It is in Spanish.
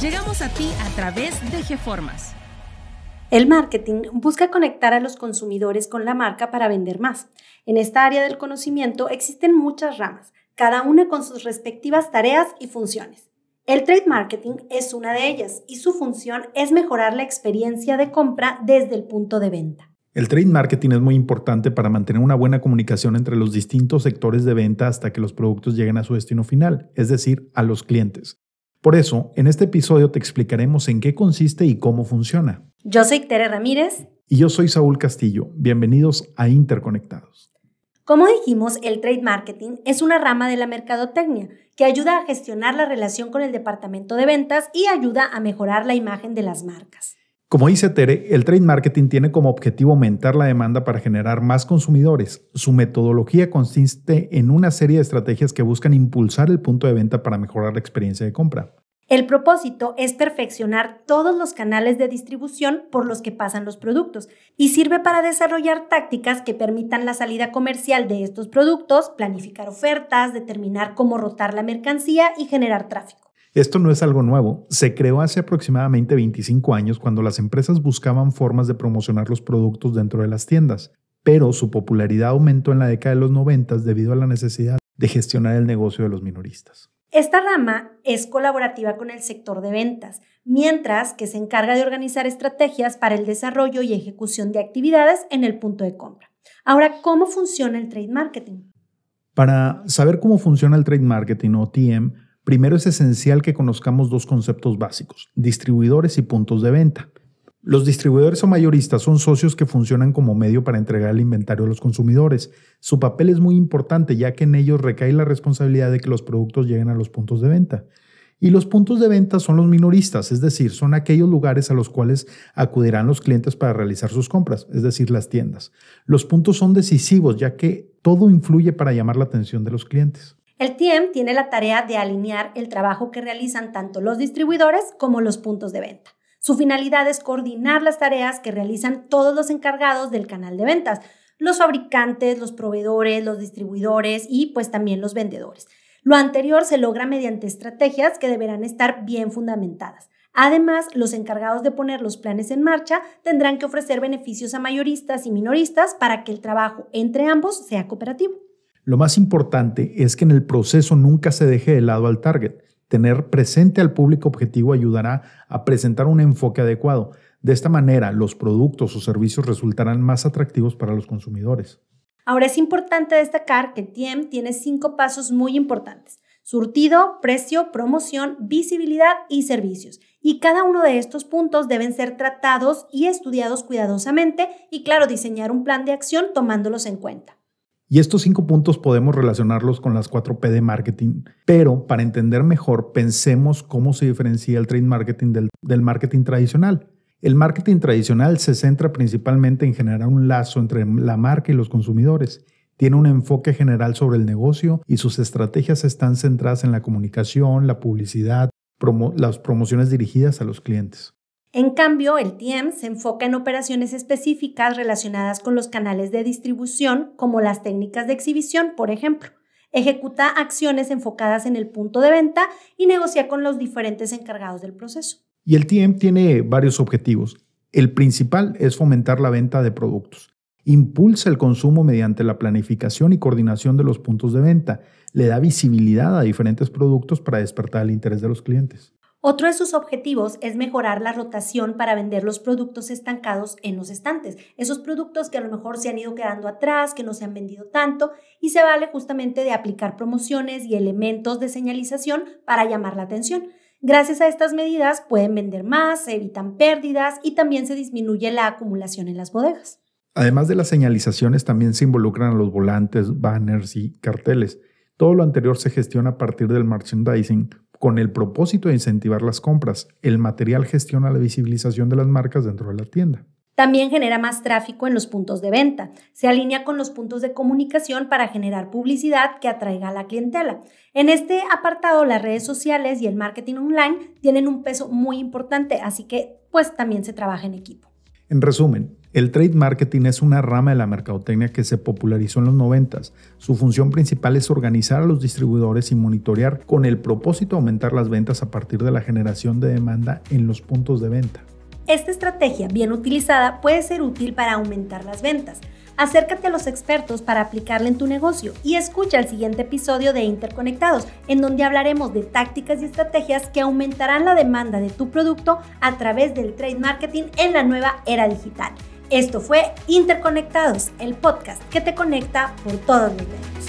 Llegamos a ti a través de GeFormas. El marketing busca conectar a los consumidores con la marca para vender más. En esta área del conocimiento existen muchas ramas cada una con sus respectivas tareas y funciones. El trade marketing es una de ellas y su función es mejorar la experiencia de compra desde el punto de venta. El trade marketing es muy importante para mantener una buena comunicación entre los distintos sectores de venta hasta que los productos lleguen a su destino final, es decir, a los clientes. Por eso, en este episodio te explicaremos en qué consiste y cómo funciona. Yo soy Tere Ramírez. Y yo soy Saúl Castillo. Bienvenidos a Interconectados. Como dijimos, el trade marketing es una rama de la mercadotecnia que ayuda a gestionar la relación con el departamento de ventas y ayuda a mejorar la imagen de las marcas. Como dice Tere, el trade marketing tiene como objetivo aumentar la demanda para generar más consumidores. Su metodología consiste en una serie de estrategias que buscan impulsar el punto de venta para mejorar la experiencia de compra. El propósito es perfeccionar todos los canales de distribución por los que pasan los productos y sirve para desarrollar tácticas que permitan la salida comercial de estos productos, planificar ofertas, determinar cómo rotar la mercancía y generar tráfico. Esto no es algo nuevo. Se creó hace aproximadamente 25 años cuando las empresas buscaban formas de promocionar los productos dentro de las tiendas, pero su popularidad aumentó en la década de los 90 debido a la necesidad de gestionar el negocio de los minoristas. Esta rama es colaborativa con el sector de ventas, mientras que se encarga de organizar estrategias para el desarrollo y ejecución de actividades en el punto de compra. Ahora, ¿cómo funciona el trade marketing? Para saber cómo funciona el trade marketing o TM, primero es esencial que conozcamos dos conceptos básicos, distribuidores y puntos de venta. Los distribuidores o mayoristas son socios que funcionan como medio para entregar el inventario a los consumidores. Su papel es muy importante ya que en ellos recae la responsabilidad de que los productos lleguen a los puntos de venta. Y los puntos de venta son los minoristas, es decir, son aquellos lugares a los cuales acudirán los clientes para realizar sus compras, es decir, las tiendas. Los puntos son decisivos ya que todo influye para llamar la atención de los clientes. El TM tiene la tarea de alinear el trabajo que realizan tanto los distribuidores como los puntos de venta. Su finalidad es coordinar las tareas que realizan todos los encargados del canal de ventas, los fabricantes, los proveedores, los distribuidores y pues también los vendedores. Lo anterior se logra mediante estrategias que deberán estar bien fundamentadas. Además, los encargados de poner los planes en marcha tendrán que ofrecer beneficios a mayoristas y minoristas para que el trabajo entre ambos sea cooperativo. Lo más importante es que en el proceso nunca se deje de lado al target. Tener presente al público objetivo ayudará a presentar un enfoque adecuado. De esta manera, los productos o servicios resultarán más atractivos para los consumidores. Ahora es importante destacar que TIEM tiene cinco pasos muy importantes. Surtido, precio, promoción, visibilidad y servicios. Y cada uno de estos puntos deben ser tratados y estudiados cuidadosamente y claro, diseñar un plan de acción tomándolos en cuenta. Y estos cinco puntos podemos relacionarlos con las 4P de marketing, pero para entender mejor, pensemos cómo se diferencia el trade marketing del, del, marketing tradicional. El marketing tradicional se centra principalmente en generar un lazo entre la marca y los consumidores. Tiene un enfoque general sobre el negocio y sus estrategias están centradas en la comunicación, la publicidad, las promociones dirigidas a los clientes. En cambio, el TM se enfoca en operaciones específicas relacionadas con los canales de distribución, como las técnicas de exhibición, por ejemplo. Ejecuta acciones enfocadas en el punto de venta y negocia con los diferentes encargados del proceso. Y el TM tiene varios objetivos. El principal es fomentar la venta de productos. Impulsa el consumo mediante la planificación y coordinación de los puntos de venta. Le da visibilidad a diferentes productos para despertar el interés de los clientes. Otro de sus objetivos es mejorar la rotación para vender los productos estancados en los estantes, esos productos que a lo mejor se han ido quedando atrás, que no se han vendido tanto, y se vale justamente de aplicar promociones y elementos de señalización para llamar la atención. Gracias a estas medidas pueden vender más, se evitan pérdidas y también se disminuye la acumulación en las bodegas. Además de las señalizaciones, también se involucran los volantes, banners y carteles. Todo lo anterior se gestiona a partir del merchandising con el propósito de incentivar las compras. El material gestiona la visibilización de las marcas dentro de la tienda. También genera más tráfico en los puntos de venta. Se alinea con los puntos de comunicación para generar publicidad que atraiga a la clientela. En este apartado, las redes sociales y el marketing online tienen un peso muy importante, así que pues también se trabaja en equipo. En resumen, el trade marketing es una rama de la mercadotecnia que se popularizó en los 90. Su función principal es organizar a los distribuidores y monitorear con el propósito de aumentar las ventas a partir de la generación de demanda en los puntos de venta. Esta estrategia bien utilizada puede ser útil para aumentar las ventas. Acércate a los expertos para aplicarla en tu negocio y escucha el siguiente episodio de Interconectados, en donde hablaremos de tácticas y estrategias que aumentarán la demanda de tu producto a través del trade marketing en la nueva era digital. Esto fue Interconectados, el podcast que te conecta por todos los medios.